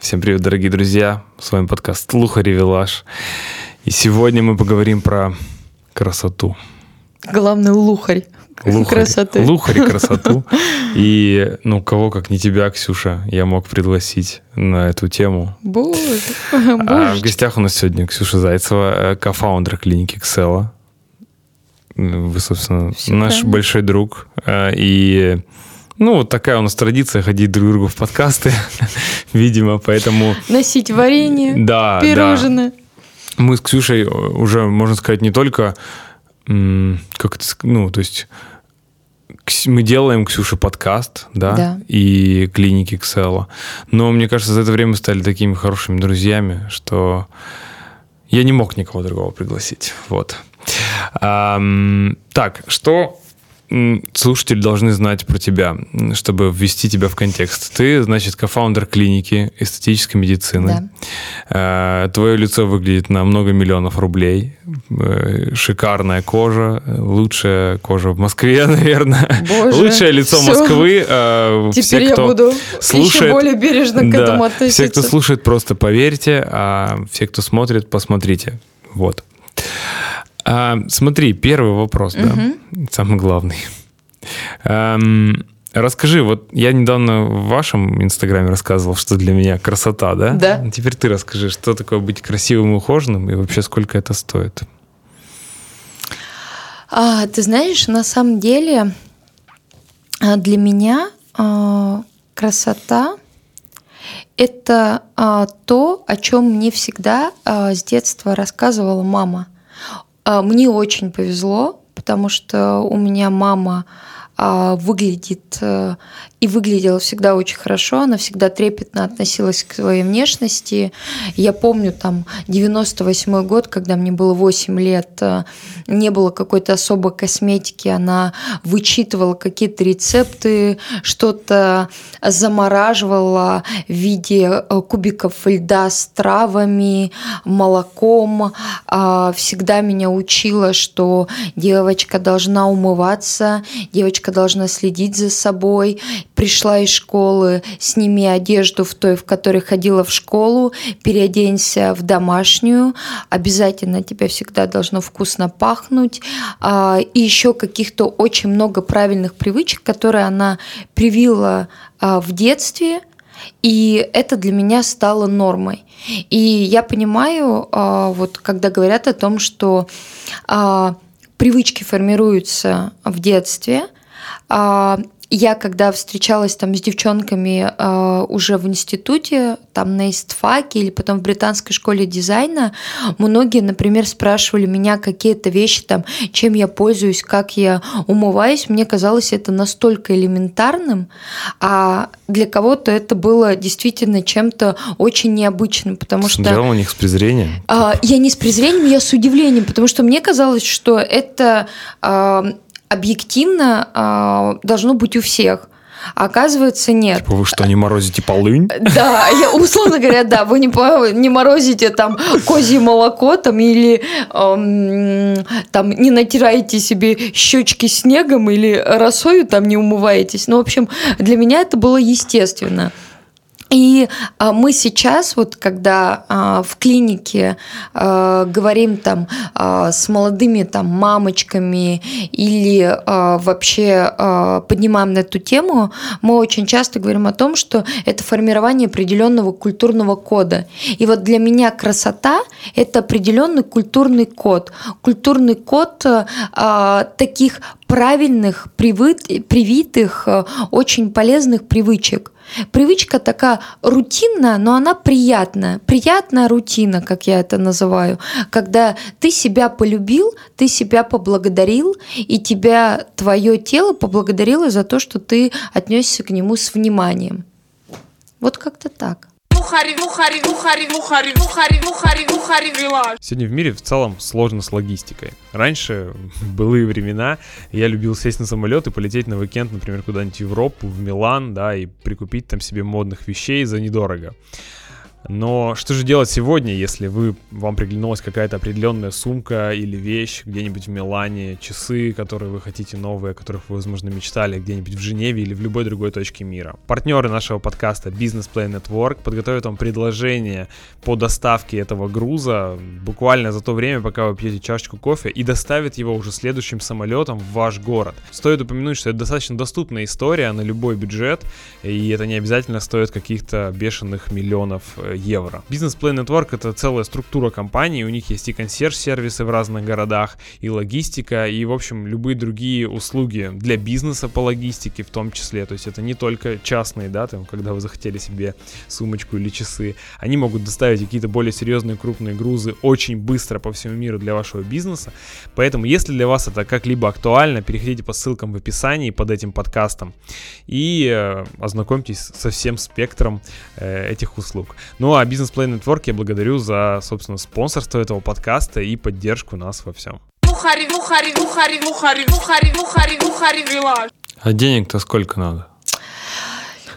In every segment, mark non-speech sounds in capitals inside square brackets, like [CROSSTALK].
Всем привет, дорогие друзья! С вами подкаст Лухари Вилаж. И сегодня мы поговорим про красоту. Главный лухарь. Лухарь. Красоты. Лухарь [LAUGHS] красоту. И, ну, кого, как не тебя, Ксюша, я мог пригласить на эту тему. Боже, А в гостях у нас сегодня Ксюша Зайцева, э, кофаундер клиники Ксела. Вы, собственно, Всё наш правильно. большой друг. Э, И, ну, вот такая у нас традиция ходить друг другу в подкасты, [LAUGHS] видимо, поэтому... Носить варенье, Да, да. пирожное. Мы с Ксюшей уже, можно сказать, не только, как это, ну, то есть мы делаем Ксюше подкаст, да, Да. и клиники Ксела, но мне кажется, за это время стали такими хорошими друзьями, что я не мог никого другого пригласить, вот. Ам, так, что слушатели должны знать про тебя, чтобы ввести тебя в контекст. Ты, значит, кофаундер клиники эстетической медицины. Э, Твое лицо выглядит на много миллионов рублей. Э, Шикарная кожа. Лучшая кожа в Москве, [LAUGHS] наверное. Боже, Лучшее лицо всё. Москвы. Э, Теперь все, я кто буду еще слушает- более бережно к Да, этому Все, относиться. кто слушает, просто поверьте, а все, кто смотрит, посмотрите. Вот. А, смотри, первый вопрос, да, самый главный. Ам, расскажи, вот я недавно в вашем инстаграме рассказывал, что для меня красота, да? Да. Теперь ты расскажи, что такое быть красивым и ухоженным, и вообще сколько это стоит? А, ты знаешь, на самом деле а, для меня а, красота это а, то, о чем мне всегда а, с детства рассказывала мама. А, Мне очень повезло, потому что у меня мама выглядит э, и выглядела всегда очень хорошо, она всегда трепетно относилась к своей внешности. Я помню там 98 год, когда мне было 8 лет, э, не было какой-то особой косметики, она вычитывала какие-то рецепты, что-то замораживала в виде э, кубиков льда с травами, молоком, а, всегда меня учила, что девочка должна умываться, девочка должна следить за собой. Пришла из школы, сними одежду в той, в которой ходила в школу, переоденься в домашнюю, обязательно тебе всегда должно вкусно пахнуть. А, И еще каких-то очень много правильных привычек, которые она привила а, в детстве, и это для меня стало нормой. И я понимаю, а, вот когда говорят о том, что привычки формируются в детстве, я когда встречалась там с девчонками а, уже в институте, там на истфаке или потом в британской школе дизайна, многие, например, спрашивали меня какие-то вещи, там, чем я пользуюсь, как я умываюсь. Мне казалось это настолько элементарным, а для кого-то это было действительно чем-то очень необычным, потому что... Смотрел на них с презрением? А, я не с презрением, я с удивлением, потому что мне казалось, что это а, объективно а, должно быть у всех. А оказывается, нет. Типа вы что, не морозите полынь? Да, я условно говоря, да, вы не, не морозите там козье молоко там или эм, там не натираете себе щечки снегом или росою там не умываетесь. Ну, в общем, для меня это было естественно. И а, мы сейчас, вот когда а, в клинике а, говорим там с молодыми там мамочками или вообще поднимаем на эту тему, мы очень часто говорим о том, что это формирование определенного культурного кода. И вот для меня красота – это определенный культурный код. Культурный код таких правильных, привыт- привитых, очень полезных привычек. Привычка такая рутинная, но она приятная. Приятная рутина, как я это называю. Когда ты себя полюбил, ты себя поблагодарил, и тебя твое тело поблагодарило за то, что ты отнесся к нему с вниманием. Вот как-то так. Сегодня в мире в целом сложно с логистикой. Раньше, в [LAUGHS] былые времена, я любил сесть на самолет и полететь на уикенд, например, куда-нибудь в Европу, в Милан, да, и прикупить там себе модных вещей за недорого. Но что же делать сегодня, если вы, вам приглянулась какая-то определенная сумка или вещь где-нибудь в Милане, часы, которые вы хотите новые, о которых вы, возможно, мечтали где-нибудь в Женеве или в любой другой точке мира. Партнеры нашего подкаста Business Play Network подготовят вам предложение по доставке этого груза буквально за то время, пока вы пьете чашечку кофе и доставят его уже следующим самолетом в ваш город. Стоит упомянуть, что это достаточно доступная история на любой бюджет, и это не обязательно стоит каких-то бешеных миллионов э, евро. Play Network это целая структура компании, у них есть и консьерж-сервисы в разных городах, и логистика, и, в общем, любые другие услуги для бизнеса по логистике в том числе. То есть это не только частные, да, там, когда вы захотели себе сумочку или часы. Они могут доставить какие-то более серьезные крупные грузы очень быстро по всему миру для вашего бизнеса. Поэтому, если для вас это как-либо актуально, переходите по ссылкам в описании под этим подкастом и э, ознакомьтесь со всем спектром э, этих услуг. Ну а Business Play Network я благодарю за, собственно, спонсорство этого подкаста и поддержку нас во всем. А денег-то сколько надо?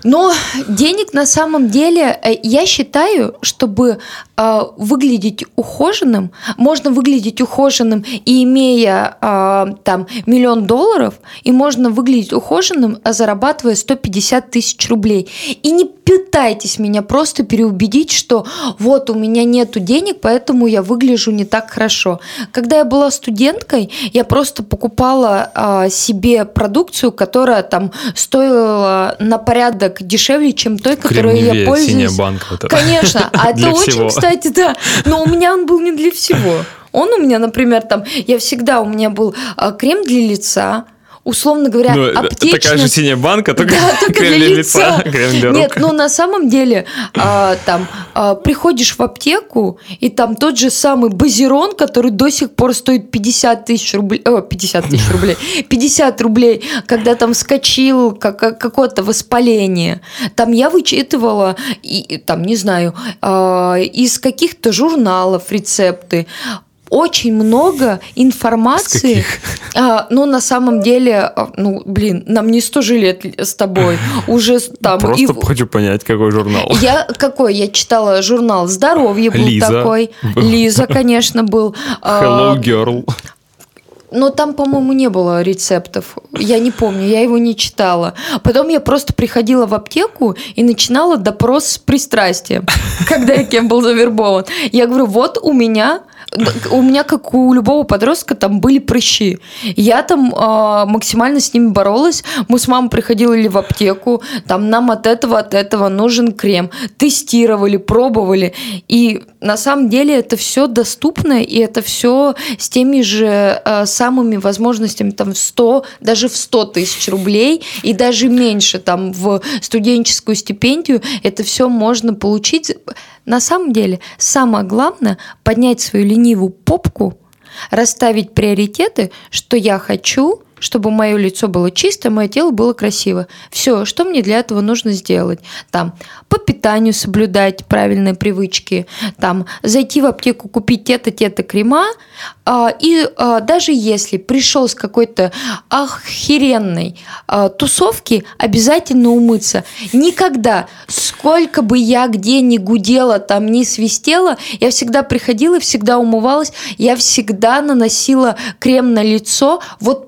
Но денег на самом деле, э, я считаю, чтобы э, выглядеть ухоженным, можно выглядеть ухоженным и имея э, там миллион долларов, и можно выглядеть ухоженным, зарабатывая 150 тысяч рублей. И не пытайтесь меня просто переубедить, что вот у меня нету денег, поэтому я выгляжу не так хорошо. Когда я была студенткой, я просто покупала э, себе продукцию, которая там стоила на порядок дешевле, чем той, которую я пользуюсь. Синяя банка. Вот Конечно, [LAUGHS] а это очень, всего. кстати, да. Но у меня он был не для всего. Он у меня, например, там, я всегда, у меня был а, крем для лица, условно говоря, ну, аптечность. Такая же синяя банка, только, да, [LAUGHS] только крем для лица, крем [LAUGHS] для рук. Нет, ну на самом деле а, там а, приходишь в аптеку, и там тот же самый базирон, который до сих пор стоит 50 тысяч рублей, о, 50 тысяч рублей, [LAUGHS] 50 рублей, когда там скочил как, какое-то воспаление. Там я вычитывала, и, там, не знаю, а, из каких-то журналов рецепты, очень много информации. А, ну, на самом деле, а, ну, блин, нам не 100 же лет с тобой. [LAUGHS] Уже там... Просто и... хочу понять, какой журнал. Я какой? Я читала журнал «Здоровье» был Лиза. такой. [LAUGHS] Лиза, конечно, был. А, Hello, girl. Но там, по-моему, не было рецептов. Я не помню, я его не читала. Потом я просто приходила в аптеку и начинала допрос с пристрастием, [LAUGHS] когда я кем был завербован. Я говорю, вот у меня у меня, как у любого подростка, там были прыщи. Я там э, максимально с ними боролась. Мы с мамой приходили в аптеку, там нам от этого, от этого нужен крем. Тестировали, пробовали. И на самом деле это все доступно, и это все с теми же э, самыми возможностями, там, в 100, даже в 100 тысяч рублей, и даже меньше, там, в студенческую стипендию, это все можно получить на самом деле, самое главное – поднять свою ленивую попку, расставить приоритеты, что я хочу, чтобы мое лицо было чисто, мое тело было красиво. Все, что мне для этого нужно сделать? Там, по питанию соблюдать правильные привычки, там, зайти в аптеку, купить те-то, те-то крема, а, и а, даже если пришел с какой-то охеренной а, тусовки, обязательно умыться. Никогда, сколько бы я где ни гудела, там, ни свистела, я всегда приходила, всегда умывалась, я всегда наносила крем на лицо, вот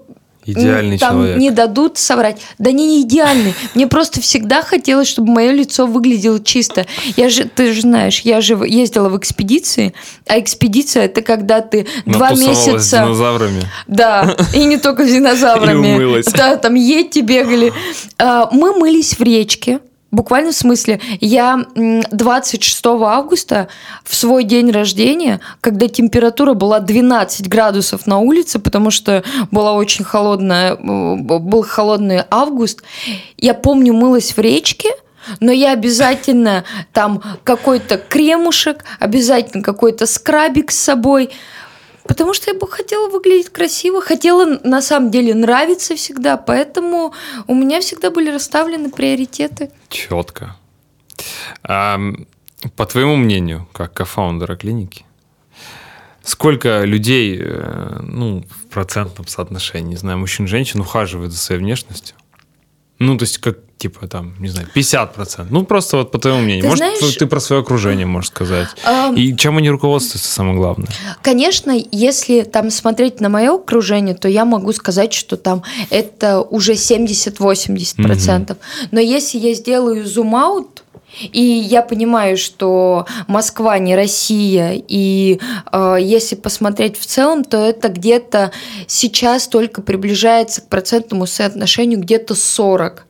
Идеальный там человек. не дадут соврать. Да не, не идеальный. Мне просто всегда хотелось, чтобы мое лицо выглядело чисто. Я же, ты же знаешь, я же ездила в экспедиции, а экспедиция это когда ты два месяца... с динозаврами. Да, и не только с [LAUGHS] динозаврами. Да, там ети бегали. А, мы мылись в речке. Буквально в смысле, я 26 августа в свой день рождения, когда температура была 12 градусов на улице, потому что была очень холодная, был холодный август, я помню, мылась в речке, но я обязательно там какой-то кремушек, обязательно какой-то скрабик с собой – Потому что я бы хотела выглядеть красиво, хотела на самом деле нравиться всегда, поэтому у меня всегда были расставлены приоритеты. Четко. А, по твоему мнению, как кофаундера клиники, сколько людей, э, ну, в процентном соотношении, не знаю, мужчин женщин ухаживают за своей внешностью? Ну, то есть, как, типа там, не знаю, 50%. Ну, просто вот по твоему мнению. Ты Может, знаешь- ты про свое окружение можешь сказать. Ам, И чем они руководствуются, самое главное. Конечно, если там смотреть на мое окружение, то я могу сказать, что там это уже 70-80%. Но если я сделаю зум-аут, и я понимаю, что Москва не Россия, и э, если посмотреть в целом, то это где-то сейчас только приближается к процентному соотношению где-то 40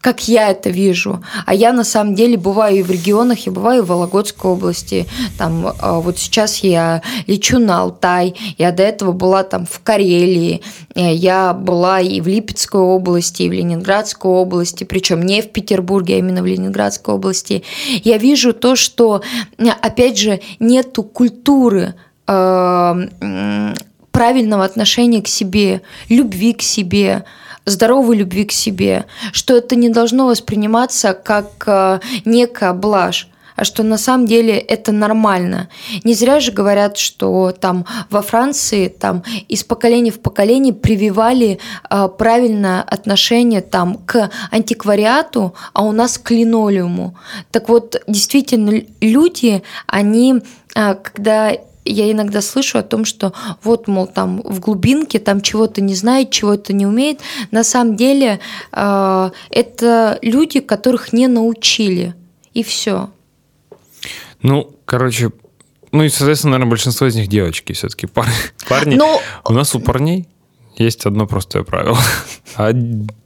как я это вижу. А я на самом деле бываю и в регионах, я бываю в Вологодской области. Там, э, вот сейчас я лечу на Алтай, я до этого была там в Карелии, э, я была и в Липецкой области, и в Ленинградской области, причем не в Петербурге, а именно в Ленинградской области. Я вижу то, что, опять же, нету культуры э, правильного отношения к себе, любви к себе, здоровой любви к себе, что это не должно восприниматься как э, некая блажь, а что на самом деле это нормально. Не зря же говорят, что там во Франции там из поколения в поколение прививали э, правильное отношение там к антиквариату, а у нас к линолеуму. Так вот, действительно, люди, они, э, когда я иногда слышу о том, что вот, мол, там в глубинке там чего-то не знает, чего-то не умеет. На самом деле э, это люди, которых не научили. И все. Ну, короче, ну и, соответственно, наверное, большинство из них девочки все-таки. [LAUGHS] Парни. Но У нас у парней есть одно простое правило. [LAUGHS]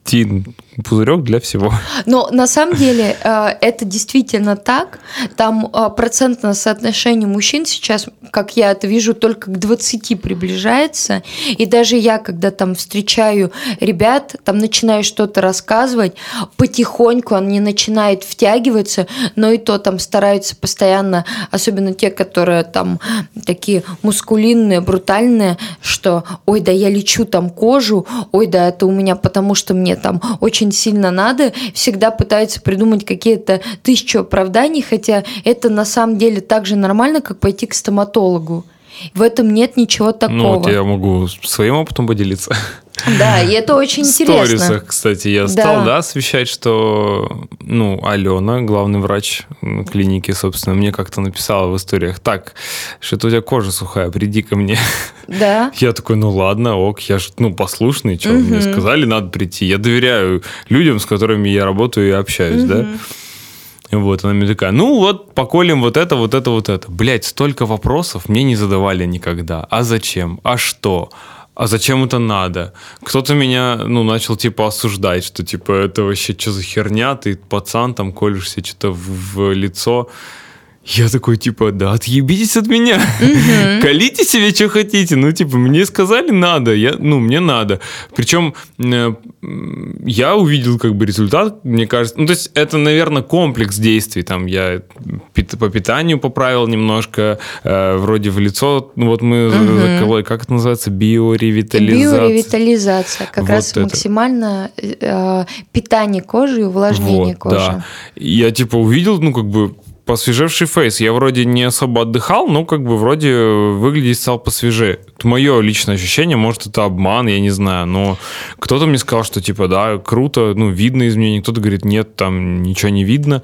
Один пузырек для всего. Но на самом деле э, это действительно так. Там э, процентное соотношение мужчин сейчас, как я это вижу, только к 20 приближается. И даже я, когда там встречаю ребят, там начинаю что-то рассказывать, потихоньку они начинают втягиваться, но и то там стараются постоянно, особенно те, которые там такие мускулинные, брутальные, что ой, да я лечу там кожу, ой, да это у меня потому, что мне там очень сильно надо, всегда пытаются придумать какие-то тысячу оправданий, хотя это на самом деле так же нормально, как пойти к стоматологу. В этом нет ничего такого. Ну, вот я могу своим опытом поделиться. Да, и [LAUGHS] это очень В интересно. сторисах, кстати, я Да. стал, да, освещать, что, ну, Алена, главный врач клиники, собственно, мне как-то написала в историях, так, что-то у тебя кожа сухая, приди ко мне. [LAUGHS] Да. Я такой, ну ладно, ок, я ж, ну, послушный, что, мне сказали, надо прийти. Я доверяю людям, с которыми я работаю и общаюсь, да. Вот, она мне такая, ну вот, поколем вот это, вот это, вот это. Блять, столько вопросов мне не задавали никогда. А зачем? А что? А зачем это надо? Кто-то меня, ну, начал, типа, осуждать, что, типа, это вообще что за херня, ты пацан, там, колешься что-то в, в лицо. Я такой, типа, да отъебитесь от меня. Колите себе, что хотите. Ну, типа, мне сказали надо. Я, ну, мне надо. Причем э, я увидел, как бы, результат, мне кажется. Ну, то есть, это, наверное, комплекс действий. Там я пит- по питанию поправил немножко, э, вроде в лицо. Ну, вот мы закололи, как это называется? Биоревитализация. Биоревитализация. Как Вот раз это. максимально э, питание кожи и увлажнение Вот, кожи. да. Я типа увидел, ну, как бы посвежевший фейс. Я вроде не особо отдыхал, но как бы вроде выглядеть стал посвежее. Это мое личное ощущение, может, это обман, я не знаю, но кто-то мне сказал, что типа, да, круто, ну, видно изменения, кто-то говорит, нет, там ничего не видно.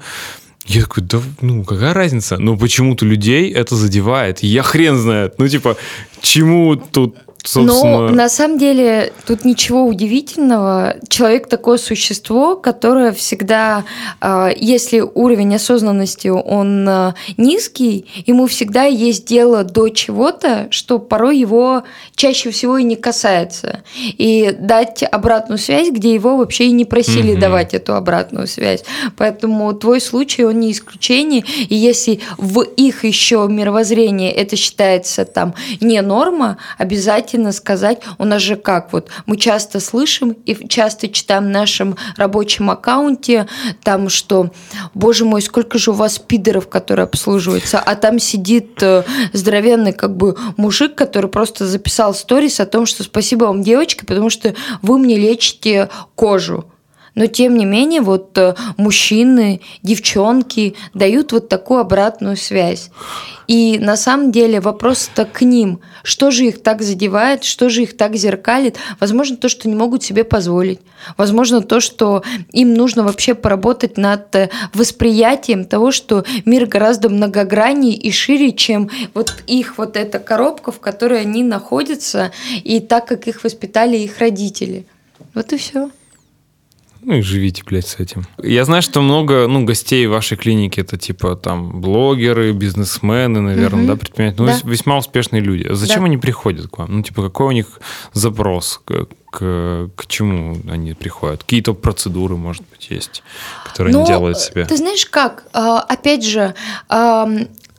Я такой, да, ну, какая разница? Но почему-то людей это задевает. Я хрен знает. Ну, типа, чему тут, собственно... Но на самом деле тут ничего удивительного. Человек такое существо, которое всегда, э, если уровень осознанности он э, низкий, ему всегда есть дело до чего-то, что порой его чаще всего и не касается. И дать обратную связь, где его вообще и не просили Мгм. давать эту обратную связь. Поэтому твой случай, он не исключение. И если в их еще мировоззрении это считается там не норма, обязательно сказать, у нас же как вот, мы часто слышим и часто читаем в нашем рабочем аккаунте, там, что, боже мой, сколько же у вас пидоров, которые обслуживаются, а там сидит э, здоровенный как бы мужик, который просто записал сторис о том, что спасибо вам, девочки, потому что вы мне лечите кожу. Но тем не менее, вот э, мужчины, девчонки дают вот такую обратную связь. И на самом деле вопрос-то к ним. Что же их так задевает, что же их так зеркалит? Возможно, то, что не могут себе позволить. Возможно, то, что им нужно вообще поработать над э, восприятием того, что мир гораздо многограннее и шире, чем вот их вот эта коробка, в которой они находятся, и так, как их воспитали их родители. Вот и все. Ну и живите, блядь, с этим. Я знаю, что много ну, гостей в вашей клинике это типа там блогеры, бизнесмены, наверное, Мгм. да, предприниматели. Ну, Да. вес- весьма успешные люди. А Зачем Да. они приходят к вам? Ну, типа, какой у них запрос? К, к, к чему они приходят? Какие-то процедуры, может быть, есть, которые они Но, делают себе? Ты знаешь как? А, Опять же,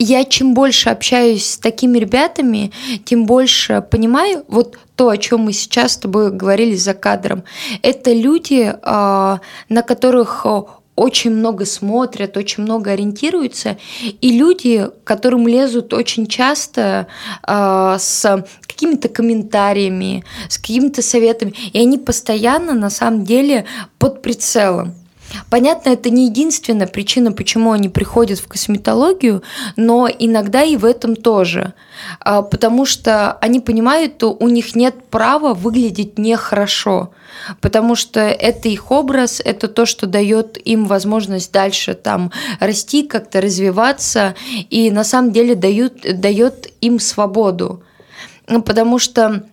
я чем больше общаюсь с такими ребятами, тем больше понимаю вот то, о чем мы сейчас с тобой говорили за кадром. Это люди, а, на которых а, очень много смотрят, очень много ориентируются, и люди, которым лезут очень часто а, с какими-то комментариями, с какими-то советами, и они постоянно на самом деле под прицелом. Понятно, это не единственная причина, почему они приходят в косметологию, но иногда и в этом тоже. А, Потому что они понимают, что у них нет права выглядеть нехорошо. Потому что это их образ, это то, что дает им возможность дальше там расти, как-то развиваться, и на самом деле дают, дает им свободу. Потому что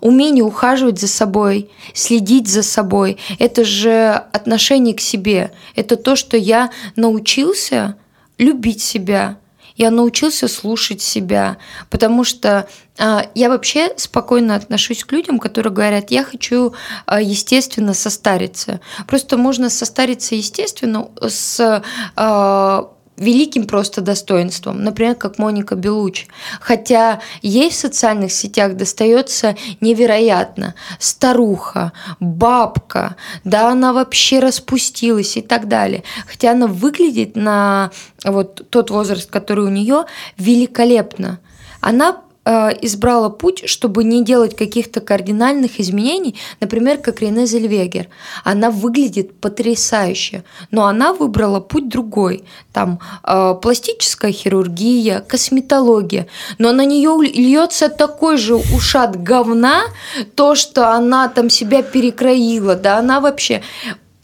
умение ухаживать за собой, следить за собой, это же отношение к себе. Это то, что я научился любить себя, я научился слушать себя, потому что а, я вообще спокойно отношусь к людям, которые говорят, я хочу, а, естественно, состариться. Просто можно состариться естественно с а, великим просто достоинством, например, как Моника Белуч. Хотя ей в социальных сетях достается невероятно. Старуха, бабка, да она вообще распустилась и так далее. Хотя она выглядит на вот тот возраст, который у нее, великолепно. Она избрала путь, чтобы не делать каких-то кардинальных изменений, например, как Рене Зельвегер. Она выглядит потрясающе, но она выбрала путь другой. Там э, пластическая хирургия, косметология, но на нее льется такой же ушат говна, то, что она там себя перекроила, да, она вообще...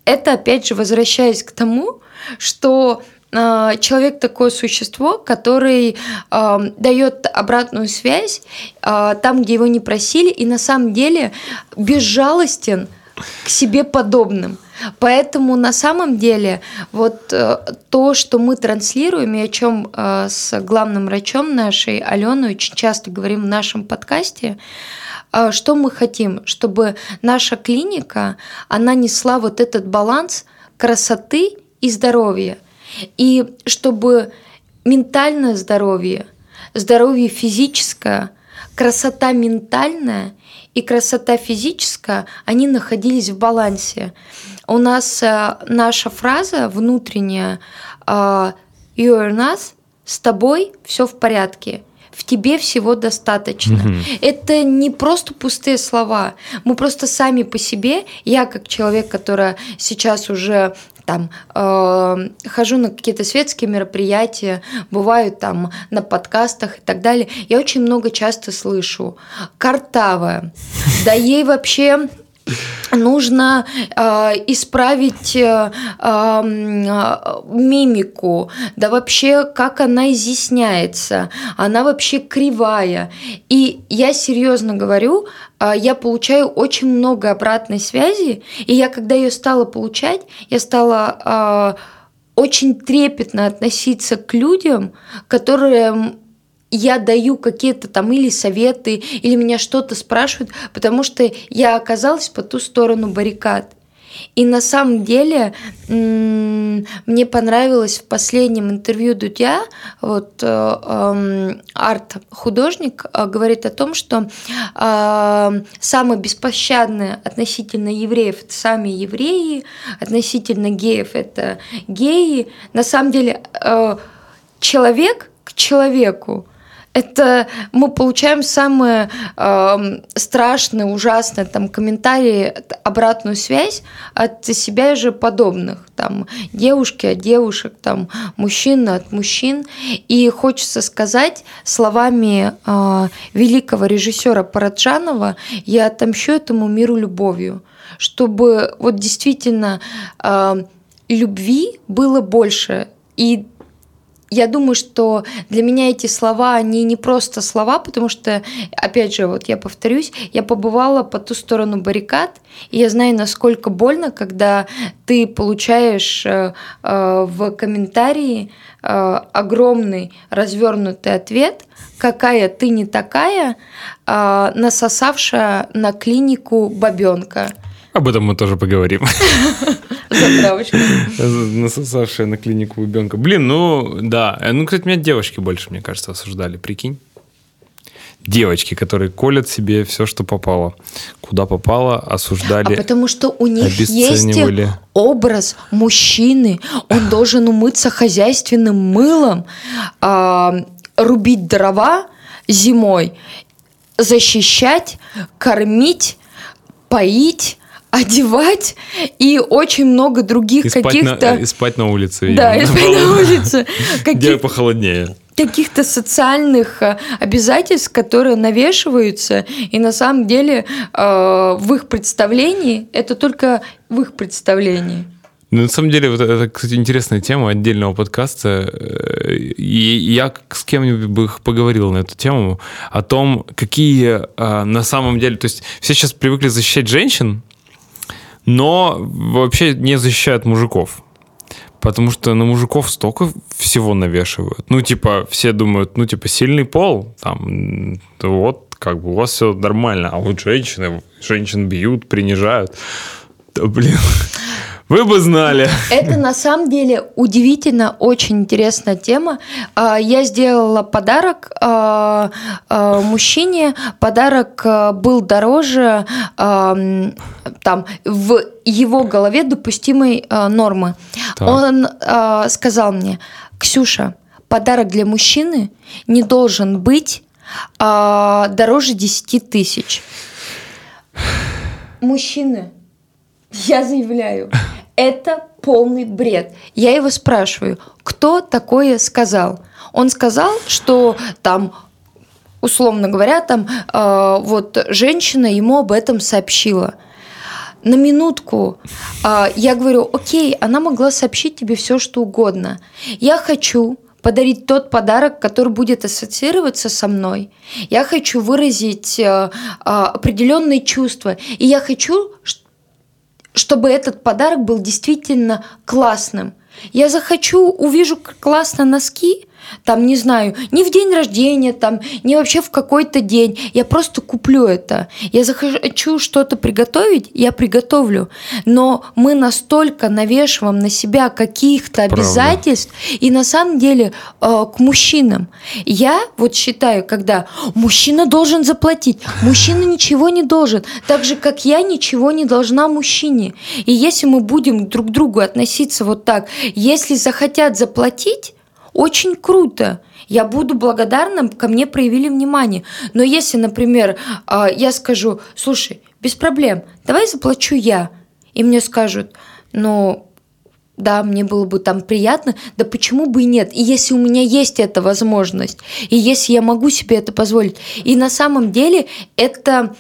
Это, опять же, возвращаясь к тому, что э, человек такое существо, который э, дает обратную связь э, там, где его не просили, и на самом деле безжалостен к себе подобным. Поэтому на самом деле вот э, то, что мы транслируем, и о чем э, с главным врачом нашей Аленой очень часто говорим в нашем подкасте, э, что мы хотим, чтобы наша клиника, она несла вот этот баланс красоты и здоровья. И чтобы ментальное здоровье, здоровье физическое, красота ментальная и красота физическая, они находились в балансе. У нас э, наша фраза внутренняя э, «You are нас», «С тобой все в порядке», в тебе всего достаточно. Это не просто пустые слова. Мы просто сами по себе, я как человек, которая сейчас уже там э, хожу на какие-то светские мероприятия, бываю там на подкастах и так далее, я очень много часто слышу картавая, да ей вообще нужно э, исправить э, э, мимику, да вообще как она изъясняется, она вообще кривая. И я серьезно говорю, э, я получаю очень много обратной связи, и я когда ее стала получать, я стала э, очень трепетно относиться к людям, которые я даю какие-то там или советы, или меня что-то спрашивают, потому что я оказалась по ту сторону баррикад. И на самом деле мне понравилось в последнем интервью Дудя, вот э, арт-художник э, говорит о том, что э, самое беспощадное относительно евреев это сами евреи, относительно геев это геи. На самом деле э, человек к человеку это мы получаем самые э, страшные, ужасные там комментарии, обратную связь от себя же подобных, там девушки от девушек, там мужчины от мужчин, и хочется сказать словами э, великого режиссера Параджанова: "Я отомщу этому миру любовью", чтобы вот действительно э, любви было больше. И я думаю, что для меня эти слова, они не просто слова, потому что, опять же, вот я повторюсь, я побывала по ту сторону баррикад, и я знаю, насколько больно, когда ты получаешь э, э, в комментарии э, огромный развернутый ответ, какая ты не такая, э, насосавшая на клинику бабенка. Об этом мы тоже поговорим. Затравочка. Насосавшая на клинику ребенка. Блин, ну да. Ну, кстати, меня девочки больше, мне кажется, осуждали. Прикинь. Девочки, которые колят себе все, что попало. Куда попало, осуждали. А потому что у них есть образ мужчины. Он должен умыться хозяйственным мылом, а, рубить дрова зимой, защищать, кормить, поить, одевать и очень много других каких-то... И спать на улице. Да, и спать на [LAUGHS] улице. Где похолоднее каких-то социальных э, обязательств, которые навешиваются, и на самом деле э, в их представлении это только в их представлении. Ну, на самом деле, вот это, кстати, интересная тема отдельного подкаста. Э, и я с кем-нибудь бы поговорил на эту тему, о том, какие на самом деле... То есть все сейчас привыкли защищать женщин, но вообще не защищают мужиков. Потому что на мужиков столько всего навешивают. Ну, типа, все думают, ну, типа, сильный пол, там, вот, как бы у вас все нормально. А вот женщины, женщин бьют, принижают. Да, блин. Вы бы знали. Это на самом деле удивительно, очень интересная тема. А, я сделала подарок а, а, мужчине. Подарок был дороже там в его голове допустимой нормы. Так. Он сказал мне, Ксюша, подарок для мужчины не должен быть дороже 10 тысяч. Мужчины, я заявляю, [LAUGHS] это полный бред. Я его спрашиваю, кто такое сказал? Он сказал, что там условно говоря, там э, вот женщина ему об этом сообщила. На минутку э, я говорю, окей, она могла сообщить тебе все, что угодно. Я хочу подарить тот подарок, который будет ассоциироваться со мной. Я хочу выразить э, э, определенные чувства. И я хочу, чтобы этот подарок был действительно классным. Я захочу, увижу классно носки, там, не знаю, не в день рождения, там, не вообще в какой-то день. Я просто куплю это. Я захочу что-то приготовить, я приготовлю. Но мы настолько навешиваем на себя каких-то обязательств, и на самом деле э, к мужчинам. Я вот считаю, когда мужчина должен заплатить, мужчина ничего не должен, так же, как я ничего не должна мужчине. И если мы будем друг к другу относиться вот так, если захотят заплатить, очень круто. Я буду благодарна, ко мне проявили внимание. Но если, например, а, я скажу, слушай, без проблем, давай заплачу я. И мне скажут, ну, да, мне было бы там приятно, да почему бы и нет? И если у меня есть эта возможность, и если я могу себе это позволить, и на самом деле это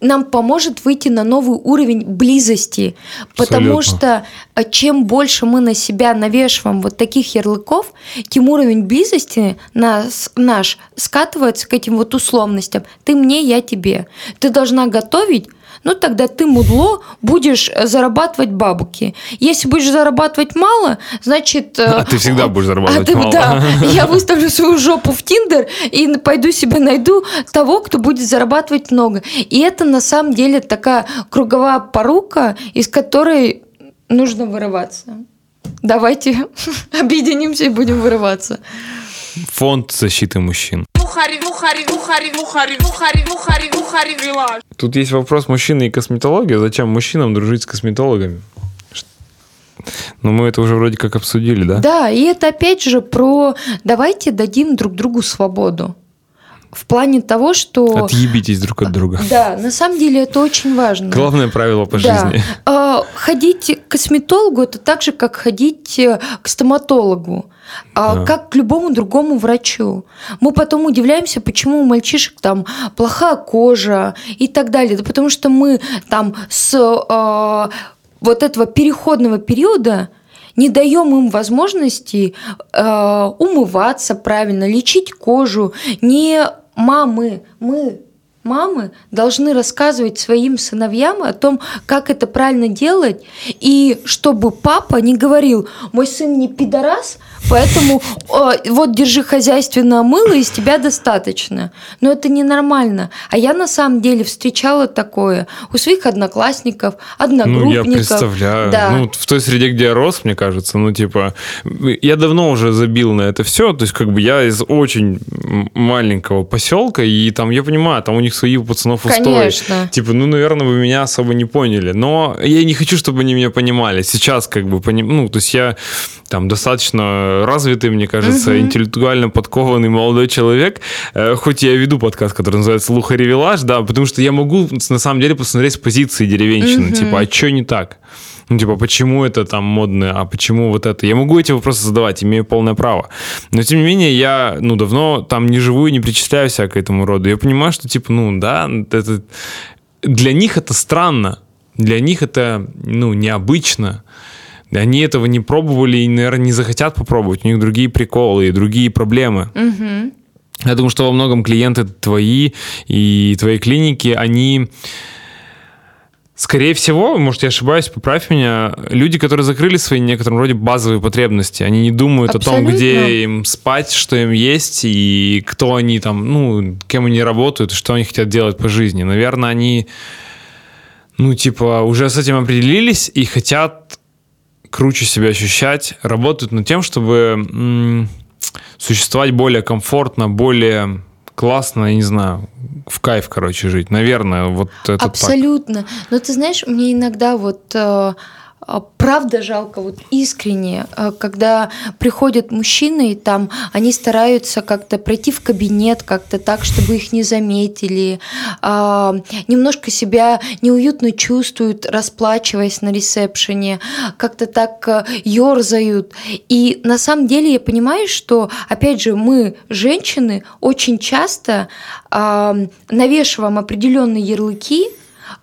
нам поможет выйти на новый уровень близости, потому что а, чем больше мы на себя навешиваем вот таких ярлыков, тем уровень близости нас, наш скатывается к этим вот условностям. Ты мне, я тебе. Ты должна готовить, ну тогда ты, мудло, будешь э, зарабатывать бабки. Если будешь зарабатывать мало, значит... Э, а ты всегда будешь зарабатывать а ты, мало. Да, [LAUGHS] я выставлю свою жопу в Тиндер и пойду себе найду того, кто будет зарабатывать много. И это на самом деле такая круговая порука, из которой нужно вырываться. Давайте [LAUGHS] объединимся и будем вырываться. Фонд защиты мужчин. Тут есть вопрос мужчины и косметология. Зачем мужчинам дружить с косметологами? Ну, мы это уже вроде как обсудили, да? Да, и это опять же про давайте дадим друг другу свободу. В плане того, что... Отъебитесь друг от друга. Да, на самом деле это очень важно. Главное правило по Да. жизни. А, Ходить к косметологу это так же, как ходить э, к стоматологу, а, как к любому другому врачу. Мы потом удивляемся, почему у мальчишек там плохая кожа и так далее. Да потому что мы там с а, вот этого переходного периода не даем им возможности э, умываться правильно, лечить кожу. Не мамы, мы мамы должны рассказывать своим сыновьям о том, как это правильно делать, и чтобы папа не говорил, мой сын не пидорас, поэтому э, вот держи хозяйственное мыло, из тебя достаточно. Но это ненормально. А я на самом деле встречала такое у своих одноклассников, Ну, одногруппников. я представляю. Да. Ну, в той среде, где я рос, мне кажется, ну, типа, я давно уже забил на это все. То есть, как бы я из очень маленького поселка, и там, я понимаю, там у них свои у пацанов устои. Конечно. Типа, ну, наверное, вы меня особо не поняли. Но я не хочу, чтобы они меня понимали. Сейчас, как бы, поним... ну, то есть я там достаточно развитый, мне кажется, интеллектуально подкованный молодой человек. Э, Хоть я веду подкаст, который называется «Луха Ревелаж», да, потому что я могу, на самом деле, посмотреть с позиции деревенщины. Типа, а что не так? Ну, типа, почему это там модно, а почему вот это? Я могу эти вопросы задавать, имею полное право. Но, тем не менее, я, ну, давно там не живу и не причисляю себя к этому роду. Я понимаю, что, типа, ну, да, это... Для них это странно. Для них это, ну, необычно. Они этого не пробовали и, наверное, не захотят попробовать. У них другие приколы и другие проблемы. Мгм. Я думаю, что во многом клиенты твои и твоей клиники, они, скорее всего, может, я ошибаюсь, поправь меня, люди, которые закрыли свои в некотором роде базовые потребности, они не думают о том, Абсолютно. где им спать, что им есть, и кто они там, ну, кем они работают, что они хотят делать по жизни. Наверное, они, ну, типа, уже с этим определились и хотят круче себя ощущать, работают над тем, чтобы м, существовать более комфортно, более классно, я не знаю, в кайф, короче, жить. Наверное, вот это так. Абсолютно. Но ты знаешь, мне иногда вот э, правда жалко, вот искренне, э, когда приходят мужчины, и там они стараются как-то пройти в кабинет, как-то так, чтобы их не заметили, а, немножко себя неуютно чувствуют, расплачиваясь на ресепшене, как-то так ерзают. И на самом деле я понимаю, что, опять же, мы, женщины, очень часто а, навешиваем определенные ярлыки,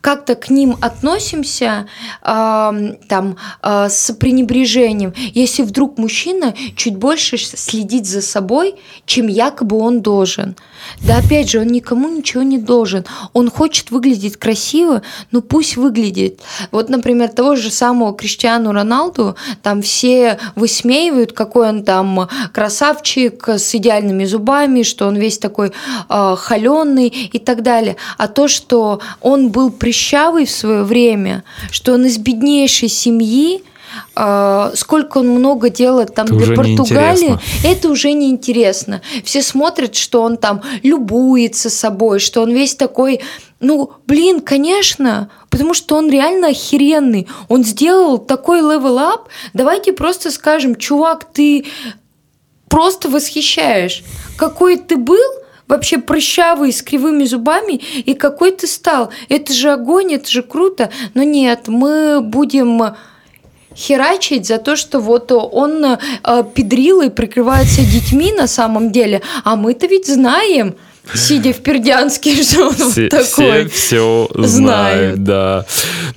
как-то к ним относимся а, там а, с пренебрежением, если вдруг мужчина чуть больше следит за собой, чем якобы он должен. Да опять же, он никому ничего не должен. Он хочет выглядеть красиво, ну пусть выглядит. Вот, например, того же самого Криштиану Роналду, там все высмеивают, какой он там красавчик с идеальными зубами, что он весь такой э, холеный и так далее. А то, что он был прыщавый в свое время, что он из беднейшей семьи, э, сколько он много делает там Это для Португалии, это уже неинтересно. Все смотрят, что он там любуется собой, что он весь такой, ну, блин, конечно, потому что он реально охеренный. Он сделал такой level up. Давайте просто скажем, чувак, ты просто восхищаешь. Какой ты был, вообще прыщавый, с кривыми зубами, и какой ты стал. Это же огонь, это же круто. Но нет, мы будем херачить за то, что вот он э, педрилой прикрывается детьми на самом деле, а мы-то ведь знаем, сидя в Пердянске, [LAUGHS] что он Все, вот такой. все все знают. знают, да.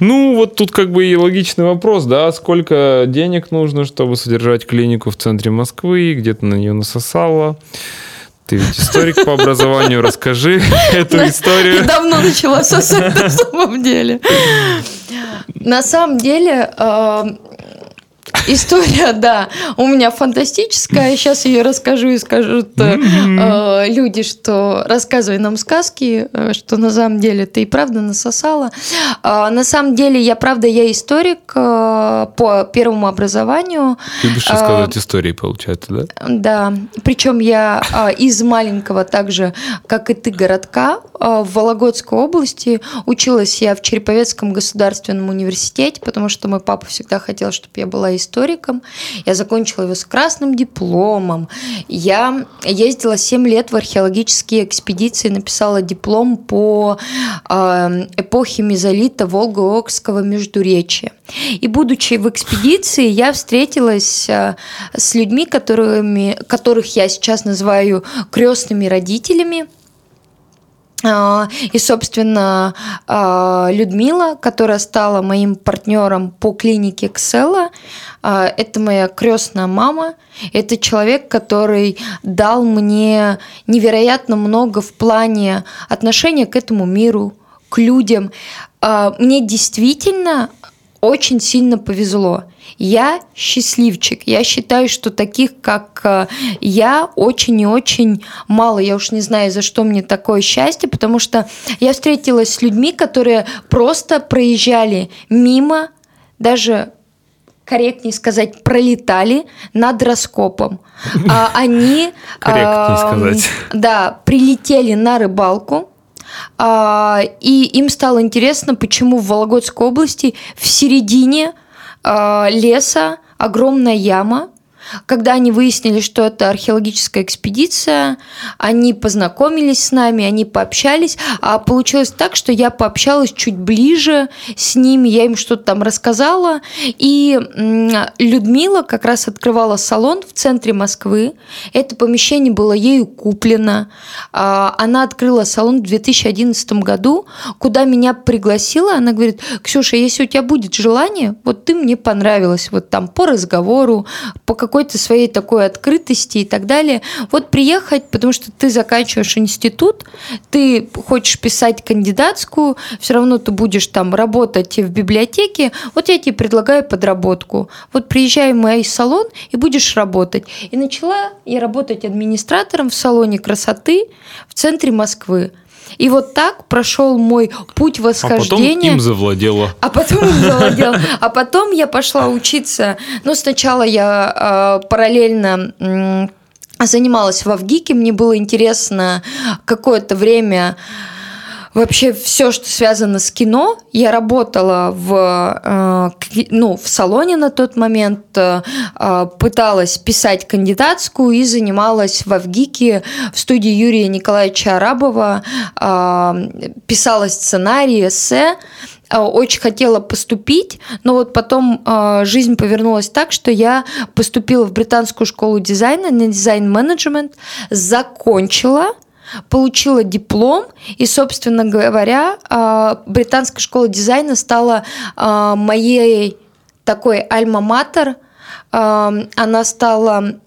Ну, вот тут как бы и логичный вопрос, да, сколько денег нужно, чтобы содержать клинику в центре Москвы, где ты на нее насосала. Ты ведь историк по образованию, расскажи [LAUGHS] эту историю. Давно начала сосать на самом деле. На самом деле, э, история, [LAUGHS] да, у меня фантастическая. Сейчас ее расскажу и скажут э, люди, что рассказывай нам сказки, э, что на самом деле ты и правда насосала. А, На самом деле, я правда, я историк э, по первому образованию. Любишь А, рассказывать истории, получается, да? Да, причем я а, из маленького, так же, как и ты, городка в Вологодской области. Училась я в Череповецком государственном университете, потому что мой папа всегда хотел, чтобы я была историком. Историком. Я закончила его с красным дипломом. Я ездила 7 лет в археологические экспедиции, написала диплом по э, эпохе мезолита Волго-Окского междуречия. И будучи в экспедиции, я встретилась э, с людьми, которыми, которых я сейчас называю крестными родителями. А, и, собственно, а, Людмила, которая стала моим партнером по клинике а, это моя крестная мама. Это человек, который дал мне невероятно много в плане отношения к этому миру, к людям. Мне действительно очень сильно повезло. Я счастливчик. Я считаю, что таких, как э, я, очень и очень мало. Я уж не знаю, за что мне такое счастье, потому что я встретилась с людьми, которые просто проезжали мимо, даже корректнее сказать, пролетали над раскопом. А [LAUGHS] они, сказать. да, прилетели на рыбалку, а, и им стало интересно, почему в Вологодской области в середине а, леса огромная яма, когда они выяснили, что это археологическая экспедиция, они познакомились с нами, они пообщались, а получилось так, что я пообщалась чуть ближе с ними, я им что-то там рассказала, и Людмила как раз открывала салон в центре Москвы, это помещение было ею куплено, а, она открыла салон в 2011 году, куда меня пригласила, она говорит, Ксюша, если у тебя будет желание, вот ты мне понравилась, вот там по разговору, по какой какой-то своей такой открытости и так далее. Вот приехать, потому что ты заканчиваешь институт, ты хочешь писать кандидатскую, все равно ты будешь там работать в библиотеке, вот я тебе предлагаю подработку. Вот приезжай в мой салон и будешь работать. И начала я работать администратором в салоне красоты в центре Москвы. И вот так прошел мой путь восхождения. А потом им завладела. А потом им завладела. А потом я пошла учиться. Ну, сначала я э, параллельно занималась в Авгике. Мне было интересно какое-то время вообще все, что связано с кино. Я работала в, э, ну, в салоне на тот момент, э, пыталась писать кандидатскую и занималась в Авгике в студии Юрия Николаевича Арабова, э, писала сценарии, эссе очень хотела поступить, но вот потом э, жизнь повернулась так, что я поступила в британскую школу дизайна на дизайн-менеджмент, закончила, получила диплом, и, собственно говоря, а, британская школа дизайна стала а, моей такой альма-матер. А, она стала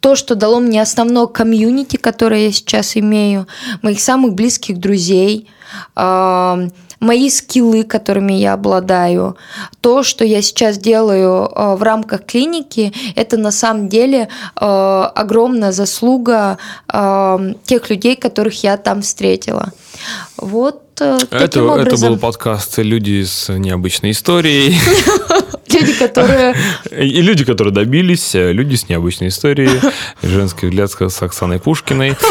то, что дало мне основное комьюнити, которое я сейчас имею, моих самых близких друзей, мои скиллы, которыми я обладаю, то, что я сейчас делаю э, в рамках клиники, это на самом деле э, огромная заслуга э, тех людей, которых я там встретила. Вот это, образом... это был подкаст «Люди с необычной историей». [LAUGHS] Люди, которые... [LAUGHS] И люди, которые добились, люди с необычной историей. [LAUGHS] Женский взгляд с Оксаной Пушкиной. [LAUGHS]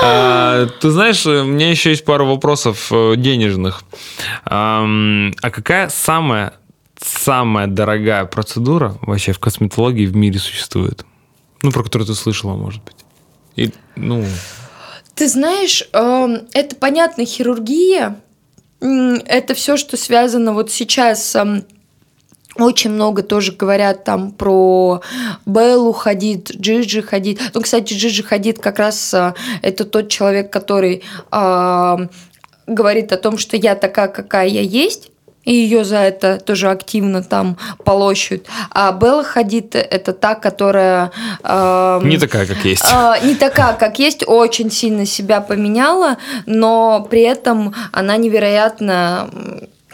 А, ты знаешь, у меня еще есть пару вопросов э, денежных. А какая самая самая дорогая процедура вообще в косметологии в мире существует? Ну, про которую ты слышала, может быть. И, ну... Ты знаешь, это понятно, хирургия. Это все, что связано вот сейчас эм, очень много тоже говорят там про Беллу ходит, Джиджи ходит. Ну, кстати, Джиджи ходит как раз э, это тот человек, который э, говорит о том, что я такая, какая я есть и ее за это тоже активно там полощут. А Белла Хадид – это та, которая… Э, не такая, как есть. Э, не такая, как есть, очень сильно себя поменяла, но при этом она невероятно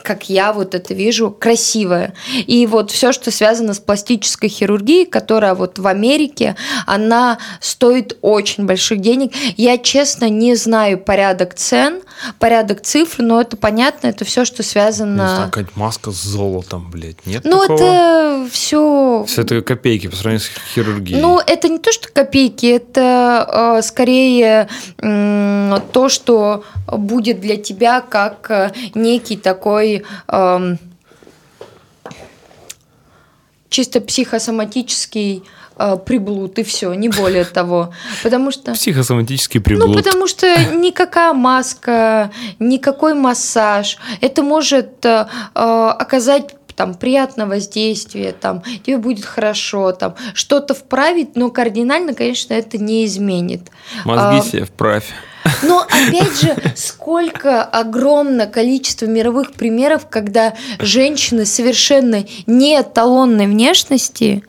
как я вот это вижу, красивая. И вот все, что связано с пластической хирургией, которая вот в Америке, она стоит очень больших денег. Я, честно, не знаю порядок цен, порядок цифр, но это понятно, это все, что связано... Не знаю, какая маска с золотом, блядь, нет Ну, такого? это все... Все это копейки по сравнению с хирургией. Ну, это не то, что копейки, это э, скорее э, то, что будет для тебя как э, некий такой... Э, чисто психосоматический э, приблуд, и все, не более того. Потому что... Психосоматический приблуд. Ну, потому что никакая маска, никакой массаж, это может э, э, оказать там приятное воздействие, там тебе будет хорошо, там что-то вправить, но кардинально, конечно, это не изменит. Мозги А, себе вправь. Но опять же, сколько огромное количество мировых примеров, когда женщины совершенно не эталонной внешности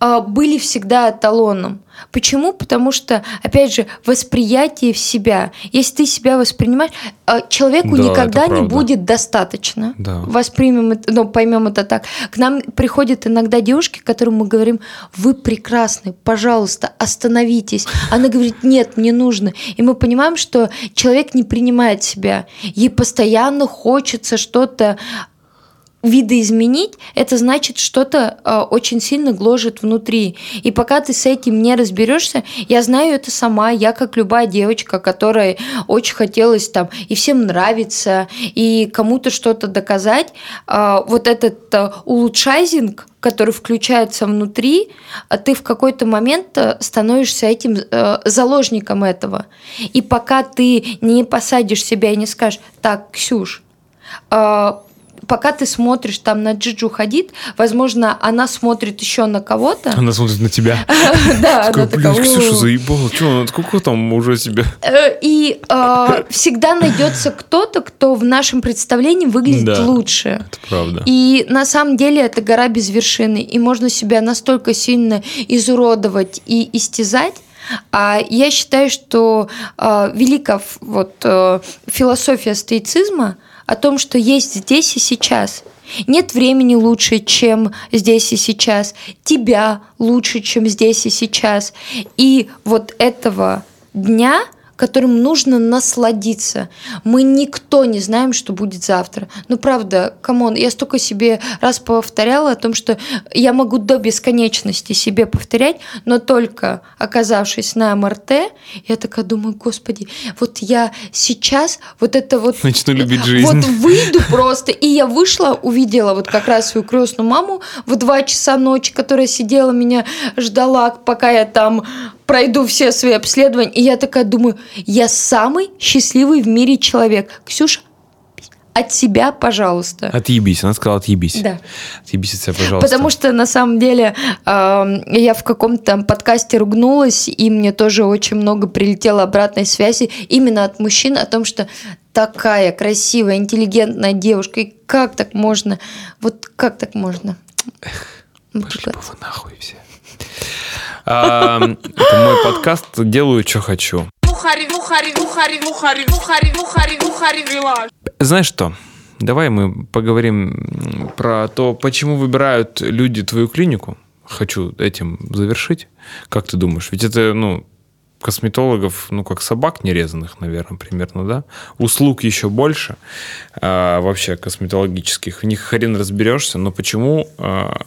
были всегда эталоном. Почему? Потому что, опять же, восприятие в себя. Если ты себя воспринимаешь, а, человеку Да, никогда не будет достаточно. Да. Воспримем это, ну, поймем это так. К нам приходят иногда девушки, которым мы говорим, вы прекрасны, пожалуйста, остановитесь. Она говорит, нет, мне нужно. И мы понимаем, что человек не принимает себя. Ей постоянно хочется что-то видоизменить, это значит, что-то э, очень сильно гложет внутри. И пока ты с этим не разберешься, я знаю это сама, я как любая девочка, которой очень хотелось там и всем нравится, и кому-то что-то доказать, э, вот этот э, улучшайзинг, который включается внутри, а ты в какой-то момент э, становишься этим э, заложником этого. И пока ты не посадишь себя и не скажешь, так, Ксюш, э, пока ты смотришь там на Джиджу Хадид, возможно, она смотрит еще на кого-то. Она смотрит на тебя. [LAUGHS] Да, Такая, она блин, такая, Ксюша «О». заебала. Че, сколько там уже себе? Э, И э, всегда найдется кто-то, кто в нашем представлении выглядит лучше. Это правда. И на самом деле это гора без вершины. И можно себя настолько сильно изуродовать и истязать. А я считаю, что э, велика вот, э, философия стоицизма о том, что есть здесь и сейчас. Нет времени лучше, чем здесь и сейчас. Тебя лучше, чем здесь и сейчас. И вот этого дня которым нужно насладиться. Мы никто не знаем, что будет завтра. Ну, правда, come on, я столько себе раз повторяла о том, что я могу до бесконечности себе повторять, но только оказавшись на МРТ, я такая думаю, господи, вот я сейчас вот это вот... [LAUGHS] Начну любить жизнь. Вот [LAUGHS] выйду просто. И я вышла, увидела вот как раз свою крестную маму в 2 часа ночи, которая сидела, меня ждала, пока я там пройду все свои обследования. И я такая думаю, я самый счастливый в мире человек. Ксюша, от себя, пожалуйста. Отъебись. Она сказала, отъебись. Да. Отъебись от себя, пожалуйста. Потому что на самом деле э, я в каком-то подкасте ругнулась, и мне тоже очень много прилетело обратной связи именно от мужчин о том, что такая красивая, интеллигентная девушка, и как так можно? Вот как так можно? Пошли бы вы нахуй все. Это мой подкаст «Делаю, что хочу». Знаешь что? Давай мы поговорим про то, почему выбирают люди твою клинику. Хочу этим завершить. Как ты думаешь? Ведь это, ну, косметологов, ну, как собак нерезанных, наверное, примерно, да? Услуг еще больше а, вообще косметологических. В них хрен разберешься, но почему а,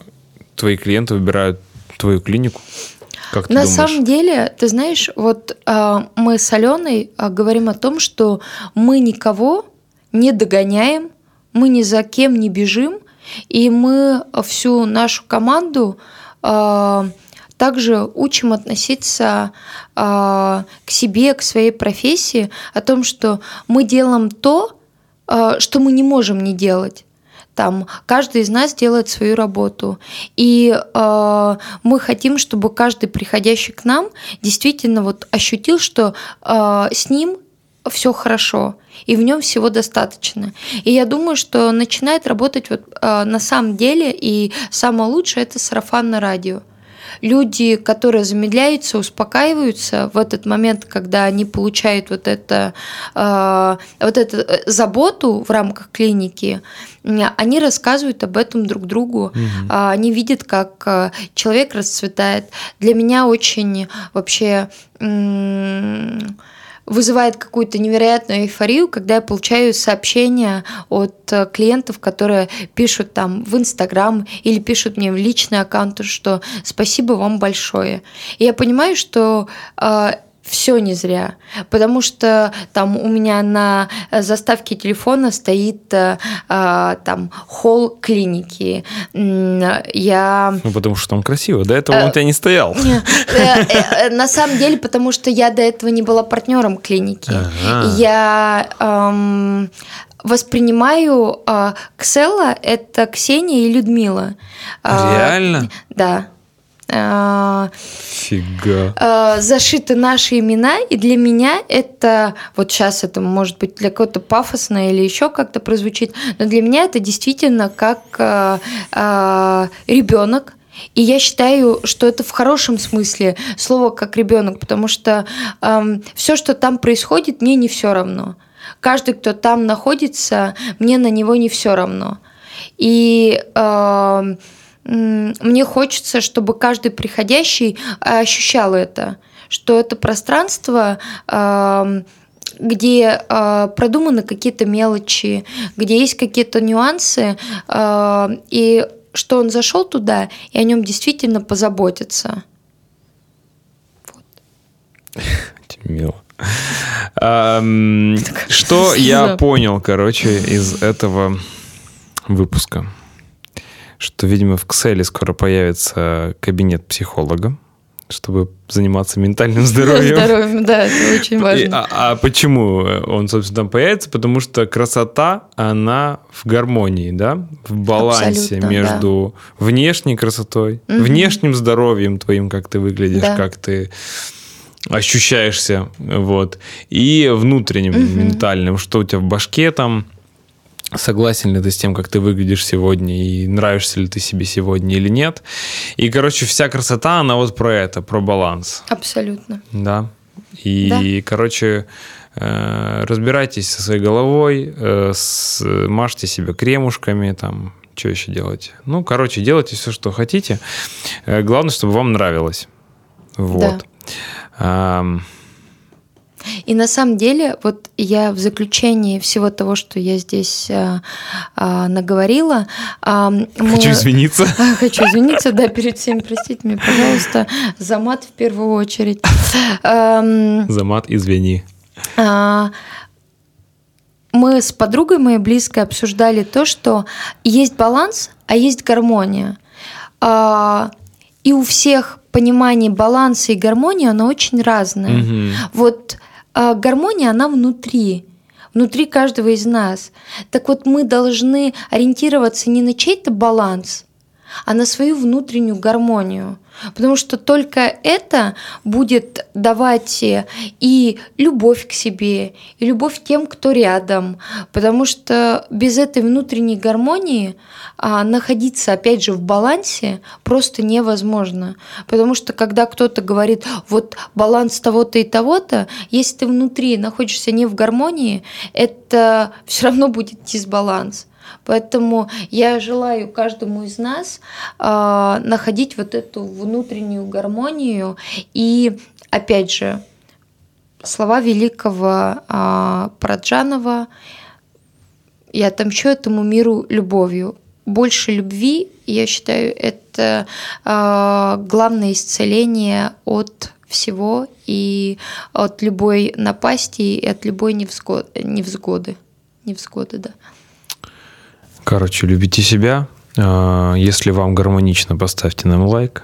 твои клиенты выбирают твою клинику? Как ты На думаешь? самом деле, ты знаешь, вот а, мы с Аленой а, говорим о том, что мы никого не догоняем, мы ни за кем не бежим, и мы всю нашу команду а, также учим относиться а, к себе, к своей профессии, о том, что мы делаем то, а, что мы не можем не делать. Там каждый из нас делает свою работу. И э, мы хотим, чтобы каждый приходящий к нам действительно вот ощутил, что э, с ним все хорошо, и в нем всего достаточно. И я думаю, что начинает работать вот э, на самом деле, и самое лучшее это сарафанное радио. Люди, которые замедляются, успокаиваются в этот момент, когда они получают вот, это, э, вот эту э, заботу в рамках клиники, они рассказывают об этом друг другу, А, они видят, как э, человек расцветает. Для меня очень вообще вызывает какую-то невероятную эйфорию, когда я получаю сообщения от э, клиентов, которые пишут там в Инстаграм или пишут мне в личный аккаунт, что спасибо вам большое. И я понимаю, что э, все не зря, потому что там у меня на заставке телефона стоит э, э, там холл клиники. Я Ну, потому что там красиво. До этого он Э, у тебя не стоял. Э, э, э, На самом деле, потому что я до этого не была партнером клиники. Я эм, воспринимаю э, Ксела это Ксения и Людмила. Э, Реально? Да. Фига. э, зашиты наши имена, и для меня это, вот сейчас это может быть для кого-то пафосно или еще как-то прозвучит, но для меня это действительно как ребенок. И я считаю, что это в хорошем смысле слова как ребенок, потому что все, что там происходит, мне не все равно. Каждый, кто там находится, мне на него не все равно. И эм, мне хочется, чтобы каждый приходящий ощущал это, что это пространство, эм, где э, продуманы какие-то мелочи, где есть какие-то нюансы, э, и что он зашел туда, и о нем действительно позаботятся. [LAUGHS] Мило. [LAUGHS] Ам, Что я понял, короче, из этого выпуска? Что, видимо, в Кселе скоро появится кабинет психолога, чтобы заниматься ментальным здоровьем. [LAUGHS] Здоровьем, да, это очень И- важно. а, а почему он, собственно, там появится? Потому что красота, она в гармонии, да? В балансе Абсолютно, между внешней красотой, Мгм. внешним здоровьем твоим, как ты выглядишь, Да. как ты ощущаешься, вот, и внутренним, Мгм. ментальным, что у тебя в башке там, согласен ли ты с тем, как ты выглядишь сегодня, и нравишься ли ты себе сегодня или нет. И, короче, вся красота, она вот про это, про баланс. Абсолютно. Да. И, короче, э, разбирайтесь со своей головой, э, мажьте себя кремушками, там, что еще делать? Ну, короче, делайте все, что хотите. Э, Главное, чтобы вам нравилось. Вот. Ам, И на самом деле, вот я в заключении всего того, что я здесь а, а, наговорила, а, мы- Хочу извиниться. [LAUGHS] А, Хочу извиниться, да, перед всеми, простите меня, пожалуйста, за мат в первую очередь. За мат извини. а, Мы с подругой моей близкой обсуждали то, что есть баланс, а есть гармония. А, И у всех понимание баланса и гармонии, оно очень разное. Мгм. Вот а, гармония, она внутри, внутри каждого из нас. Так вот, мы должны ориентироваться не на чей-то баланс, а на свою внутреннюю гармонию. Потому что только это будет давать и любовь к себе, и любовь к тем, кто рядом. Потому что без этой внутренней гармонии а, находиться, опять же, в балансе просто невозможно. Потому что когда кто-то говорит, вот баланс того-то и того-то, если ты внутри находишься не в гармонии, это все равно будет дисбаланс. Поэтому я желаю каждому из нас а, находить вот эту внутреннюю гармонию и, опять же, слова великого а, Праджанова «Я отомщу этому миру любовью». Больше любви, я считаю, это а, главное исцеление от всего и от любой напасти и от любой невзго- невзгоды. Невзгоды, да. Короче, любите себя. А, Если вам гармонично, поставьте нам лайк,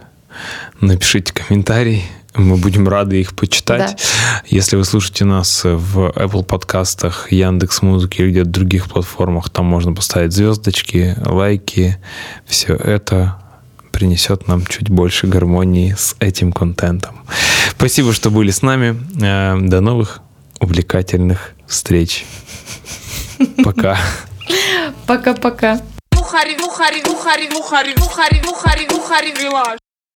напишите комментарий. Мы будем рады их почитать. Если вы слушаете нас в Apple подкастах, Яндекс Музыке или где-то других платформах, там можно поставить звездочки, лайки. Все это принесет нам чуть больше гармонии с этим контентом. Спасибо, что были с нами. Э, До новых увлекательных встреч. [LAUGHS] Пока. Пока-пока. Мухари, мухари, мухари, мухари, мухари, мухари, мухари, вилаж.